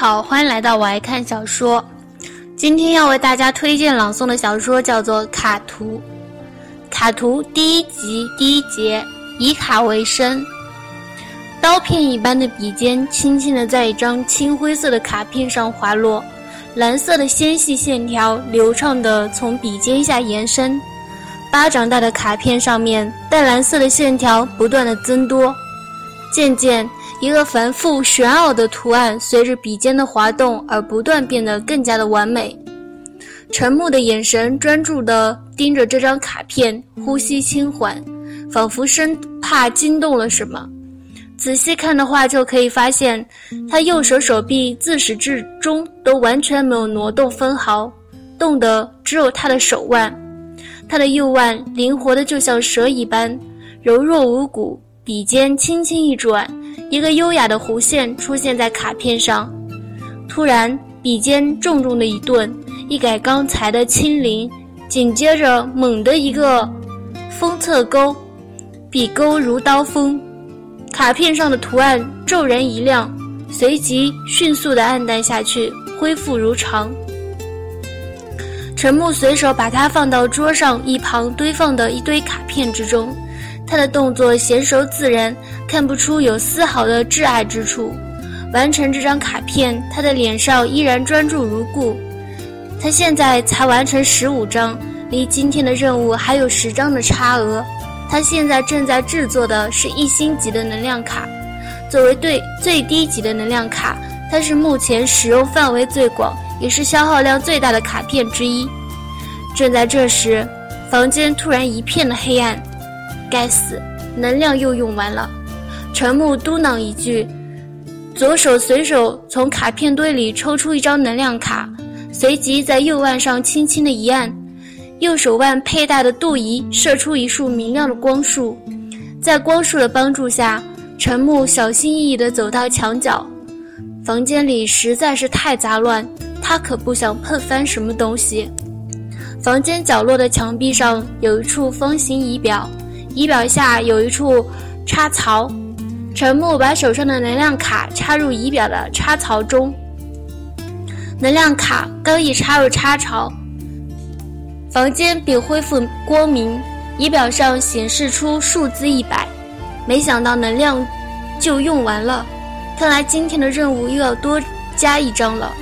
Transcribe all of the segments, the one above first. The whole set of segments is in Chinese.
好，欢迎来到我爱看小说。今天要为大家推荐朗诵的小说叫做《卡图》。卡图第一集第一节，以卡为生。刀片一般的笔尖轻轻地在一张青灰色的卡片上滑落，蓝色的纤细线条流畅地从笔尖下延伸。巴掌大的卡片上面，淡蓝色的线条不断的增多，渐渐。一个繁复玄奥的图案随着笔尖的滑动而不断变得更加的完美。陈木的眼神专注地盯着这张卡片，呼吸轻缓，仿佛生怕惊动了什么。仔细看的话，就可以发现他右手手臂自始至终都完全没有挪动分毫，动的只有他的手腕。他的右腕灵活的就像蛇一般，柔弱无骨。笔尖轻轻一转，一个优雅的弧线出现在卡片上。突然，笔尖重重的一顿，一改刚才的轻灵，紧接着猛的一个封侧钩，笔钩如刀锋，卡片上的图案骤然一亮，随即迅速的暗淡下去，恢复如常。陈木随手把它放到桌上一旁堆放的一堆卡片之中。他的动作娴熟自然，看不出有丝毫的挚爱之处。完成这张卡片，他的脸上依然专注如故。他现在才完成十五张，离今天的任务还有十张的差额。他现在正在制作的是一星级的能量卡，作为最最低级的能量卡，它是目前使用范围最广，也是消耗量最大的卡片之一。正在这时，房间突然一片的黑暗。该死，能量又用完了。陈木嘟囔一句，左手随手从卡片堆里抽出一张能量卡，随即在右腕上轻轻的一按，右手腕佩戴的镀仪射出一束明亮的光束。在光束的帮助下，陈木小心翼翼地走到墙角。房间里实在是太杂乱，他可不想碰翻什么东西。房间角落的墙壁上有一处方形仪表。仪表下有一处插槽，陈木把手上的能量卡插入仪表的插槽中。能量卡刚一插入插槽，房间便恢复光明，仪表上显示出数字一百。没想到能量就用完了，看来今天的任务又要多加一张了。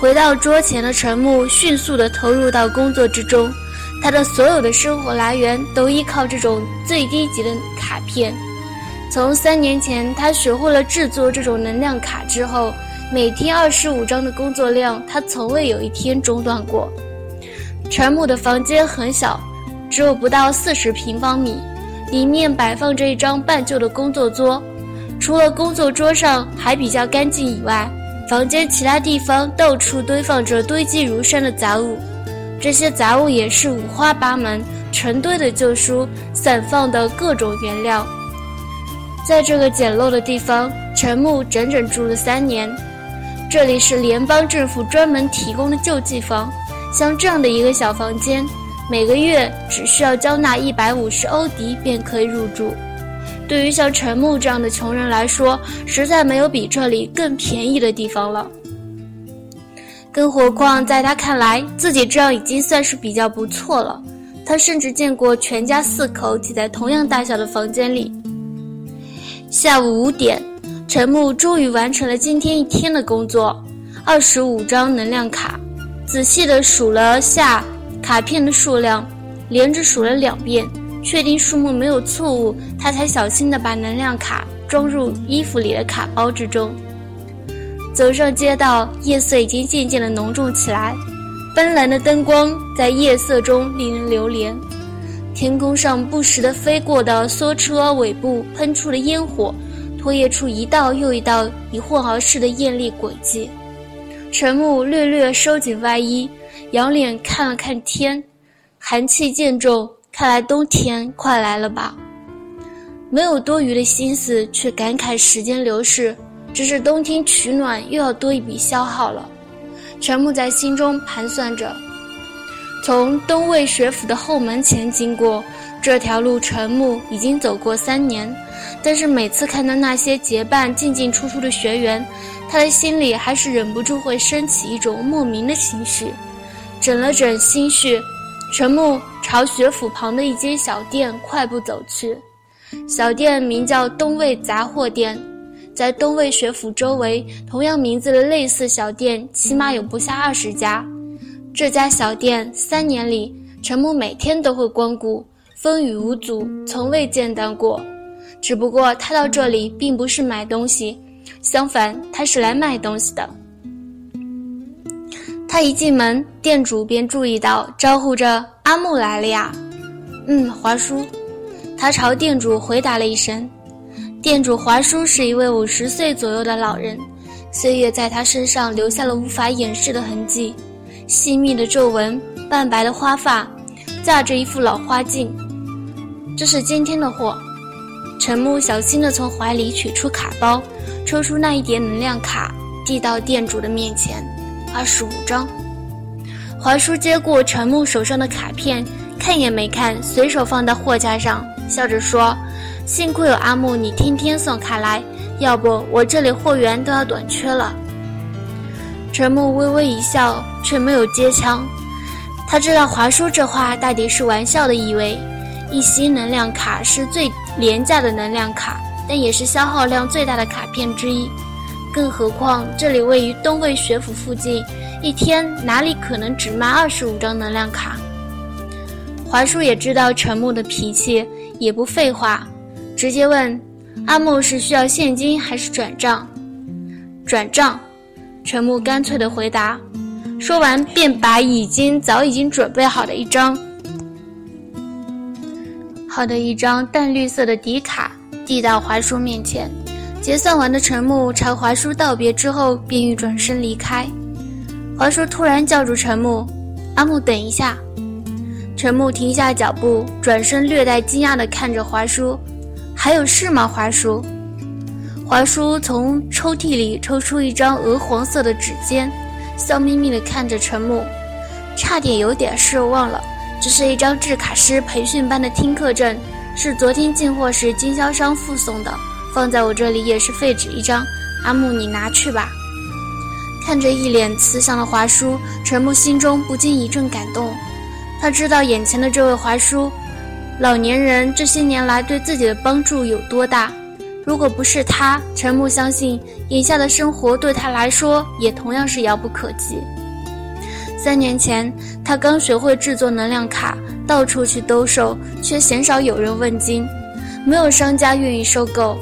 回到桌前的陈木迅速地投入到工作之中。他的所有的生活来源都依靠这种最低级的卡片。从三年前他学会了制作这种能量卡之后，每天二十五张的工作量，他从未有一天中断过。陈母的房间很小，只有不到四十平方米，里面摆放着一张半旧的工作桌。除了工作桌上还比较干净以外，房间其他地方到处堆放着堆积如山的杂物。这些杂物也是五花八门，成堆的旧书，散放的各种原料。在这个简陋的地方，陈木整整住了三年。这里是联邦政府专门提供的救济房，像这样的一个小房间，每个月只需要交纳一百五十欧迪便可以入住。对于像陈木这样的穷人来说，实在没有比这里更便宜的地方了。更何况，在他看来，自己这样已经算是比较不错了。他甚至见过全家四口挤在同样大小的房间里。下午五点，陈木终于完成了今天一天的工作，二十五张能量卡。仔细地数了下卡片的数量，连着数了两遍，确定数目没有错误，他才小心地把能量卡装入衣服里的卡包之中。走上街道，夜色已经渐渐的浓重起来，斑斓的灯光在夜色中令人流连。天空上不时地飞过的梭车尾部喷出的烟火，拖曳出一道又一道以混而逝的艳丽轨迹。陈木略略收紧外衣，仰脸看了看天，寒气渐重，看来冬天快来了吧。没有多余的心思去感慨时间流逝，只是冬天取暖又要多一笔消耗了。陈木在心中盘算着，从东魏学府的后门前经过这条路，陈木已经走过三年，但是每次看到那些结伴进进出出的学员。他的心里还是忍不住会升起一种莫名的情绪，整了整心绪，陈木朝学府旁的一间小店快步走去。小店名叫东魏杂货店，在东魏学府周围，同样名字的类似小店起码有不下二十家。这家小店三年里，陈木每天都会光顾，风雨无阻，从未间断过。只不过他到这里并不是买东西。相反，他是来卖东西的。他一进门，店主便注意到，招呼着：“阿木来了呀。”“嗯，华叔。”他朝店主回答了一声。店主华叔是一位五十岁左右的老人，岁月在他身上留下了无法掩饰的痕迹，细密的皱纹，半白的花发，架着一副老花镜。这是今天的货。陈木小心地从怀里取出卡包。抽出那一叠能量卡，递到店主的面前，二十五张。华叔接过陈木手上的卡片，看也没看，随手放到货架上，笑着说：“幸亏有阿木，你天天送卡来，要不我这里货源都要短缺了。”陈木微微一笑，却没有接枪。他知道华叔这话大抵是玩笑的意味。一星能量卡是最廉价的能量卡。但也是消耗量最大的卡片之一，更何况这里位于东魏学府附近，一天哪里可能只卖二十五张能量卡？华叔也知道陈木的脾气，也不废话，直接问：“阿木是需要现金还是转账？”“转账。”陈木干脆的回答，说完便把已经早已经准备好的一张好的一张淡绿色的底卡。递到华叔面前，结算完的陈木朝华叔道别之后，便欲转身离开。华叔突然叫住陈木：“阿木，等一下。”陈木停下脚步，转身略带惊讶地看着华叔：“还有事吗，华叔？”华叔从抽屉里抽出一张鹅黄色的纸笺，笑眯眯地看着陈木：“差点有点事忘了，这是一张制卡师培训班的听课证。”是昨天进货时经销商附送的，放在我这里也是废纸一张。阿木，你拿去吧。看着一脸慈祥的华叔，陈木心中不禁一阵感动。他知道眼前的这位华叔，老年人这些年来对自己的帮助有多大。如果不是他，陈木相信眼下的生活对他来说也同样是遥不可及。三年前，他刚学会制作能量卡。到处去兜售，却鲜少有人问津，没有商家愿意收购。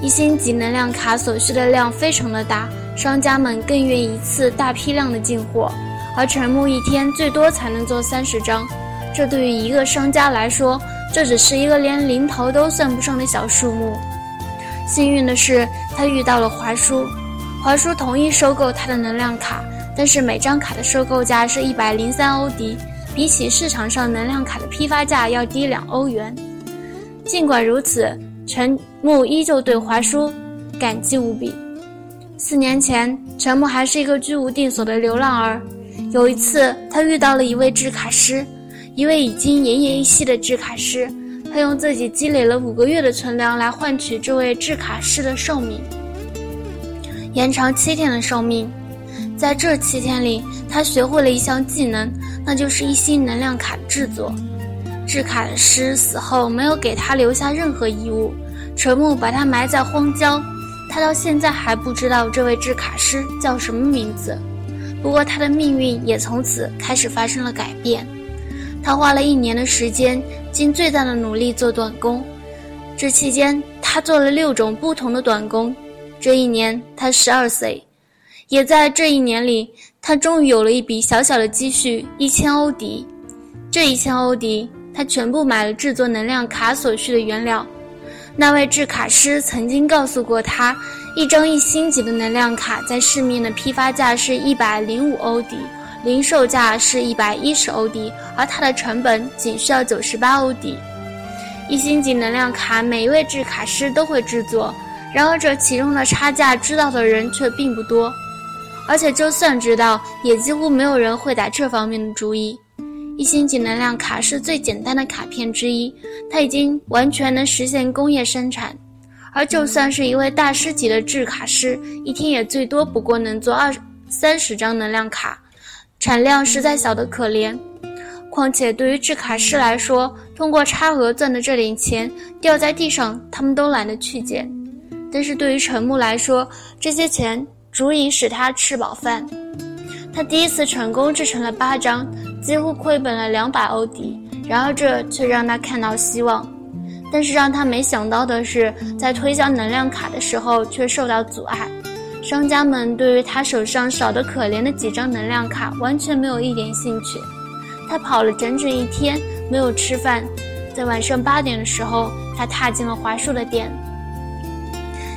一星级能量卡所需的量非常的大，商家们更愿意一次大批量的进货，而陈木一天最多才能做三十张，这对于一个商家来说，这只是一个连零头都算不上的小数目。幸运的是，他遇到了华叔，华叔同意收购他的能量卡，但是每张卡的收购价是一百零三欧迪。比起市场上能量卡的批发价要低两欧元。尽管如此，陈木依旧对华叔感激无比。四年前，陈木还是一个居无定所的流浪儿。有一次，他遇到了一位制卡师，一位已经奄奄一息的制卡师。他用自己积累了五个月的存粮来换取这位制卡师的寿命，延长七天的寿命。在这七天里，他学会了一项技能，那就是一星能量卡制作。制卡师死后没有给他留下任何遗物，陈木把他埋在荒郊，他到现在还不知道这位制卡师叫什么名字。不过他的命运也从此开始发生了改变。他花了一年的时间，尽最大的努力做短工。这期间，他做了六种不同的短工。这一年，他十二岁。也在这一年里，他终于有了一笔小小的积蓄——一千欧迪。这一千欧迪，他全部买了制作能量卡所需的原料。那位制卡师曾经告诉过他，一张一星级的能量卡在市面的批发价是一百零五欧迪，零售价是一百一十欧迪，而它的成本仅需要九十八欧迪。一星级能量卡，每一位制卡师都会制作，然而这其中的差价知道的人却并不多，而且就算知道，也几乎没有人会打这方面的主意。一星级能量卡是最简单的卡片之一，它已经完全能实现工业生产。而就算是一位大师级的制卡师，一天也最多不过能做二三十张能量卡，产量实在小得可怜。况且对于制卡师来说，通过差额赚的这点钱掉在地上，他们都懒得去捡。但是对于陈木来说，这些钱足以使他吃饱饭。他第一次成功制成了八张。几乎亏本了两百欧迪，然而这却让他看到希望。但是让他没想到的是，在推销能量卡的时候却受到阻碍。商家们对于他手上少得可怜的几张能量卡完全没有一点兴趣。他跑了整整一天，没有吃饭。在晚上八点的时候，他踏进了华硕的店。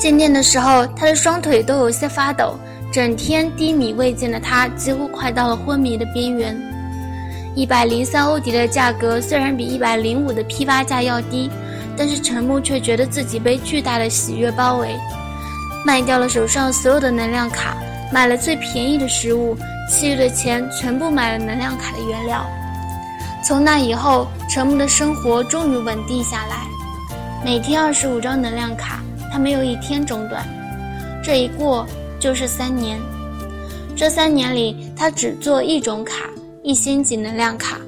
进店的时候，他的双腿都有些发抖，整天低迷未见的他几乎快到了昏迷的边缘。一百零三欧迪的价格虽然比一百零五的批发价要低，但是陈木却觉得自己被巨大的喜悦包围。卖掉了手上所有的能量卡，买了最便宜的食物，其余的钱全部买了能量卡的原料。从那以后，陈木的生活终于稳定下来，每天二十五张能量卡，他没有一天中断。这一过就是三年，这三年里他只做一种卡。一星级能量卡，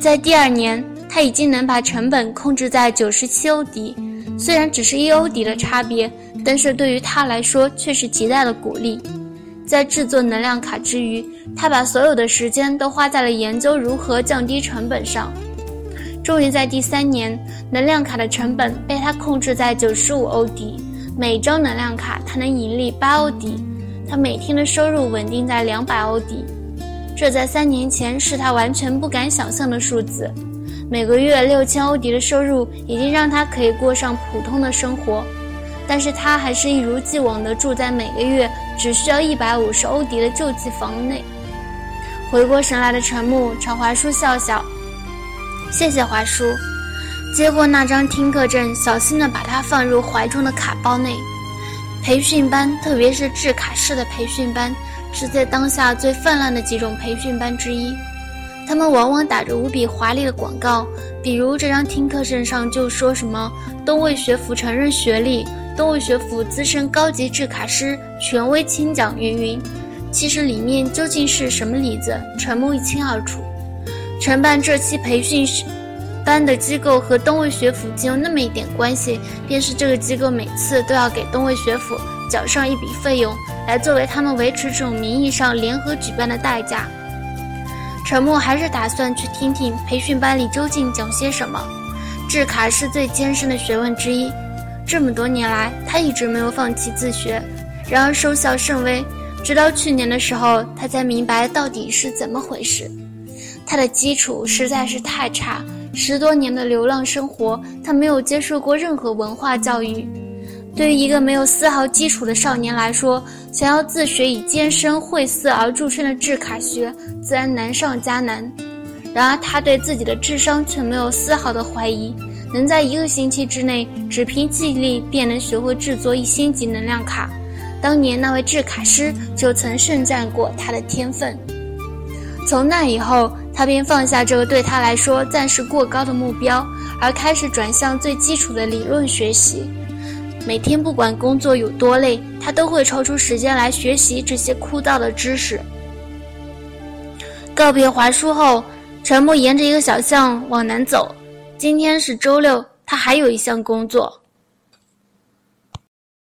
在第二年，他已经能把成本控制在九十七欧迪。虽然只是一欧迪的差别，但是对于他来说却是极大的鼓励。在制作能量卡之余，他把所有的时间都花在了研究如何降低成本上。终于在第三年，能量卡的成本被他控制在九十五欧迪，每张能量卡他能盈利八欧迪，他每天的收入稳定在两百欧迪。这在三年前是他完全不敢想象的数字，每个月六千欧迪的收入已经让他可以过上普通的生活，但是他还是一如既往地住在每个月只需要一百五十欧迪的救济房内。回过神来的陈木朝华叔笑笑：“谢谢华叔。”接过那张听课证，小心地把它放入怀中的卡包内。培训班，特别是制卡师的培训班。是在当下最泛滥的几种培训班之一，他们往往打着无比华丽的广告，比如这张听课证上就说什么“东魏学府承认学历，东魏学府资深高级制卡师，权威亲讲”云云。其实里面究竟是什么里子，陈木一清二楚。承办这期培训班的机构和东魏学府仅有那么一点关系，便是这个机构每次都要给东魏学府缴上一笔费用。来作为他们维持这种名义上联合举办的代价，陈默还是打算去听听培训班里究竟讲些什么。制卡是最艰深的学问之一，这么多年来他一直没有放弃自学，然而收效甚微。直到去年的时候，他才明白到底是怎么回事。他的基础实在是太差，十多年的流浪生活，他没有接受过任何文化教育。对于一个没有丝毫基础的少年来说，想要自学以艰深晦涩而著称的制卡学，自然难上加难。然而，他对自己的智商却没有丝毫的怀疑，能在一个星期之内只凭记忆力便能学会制作一星级能量卡。当年那位制卡师就曾盛赞过他的天分。从那以后，他便放下这个对他来说暂时过高的目标，而开始转向最基础的理论学习。每天不管工作有多累，他都会抽出时间来学习这些枯燥的知识。告别华叔后，陈默沿着一个小巷往南走。今天是周六，他还有一项工作，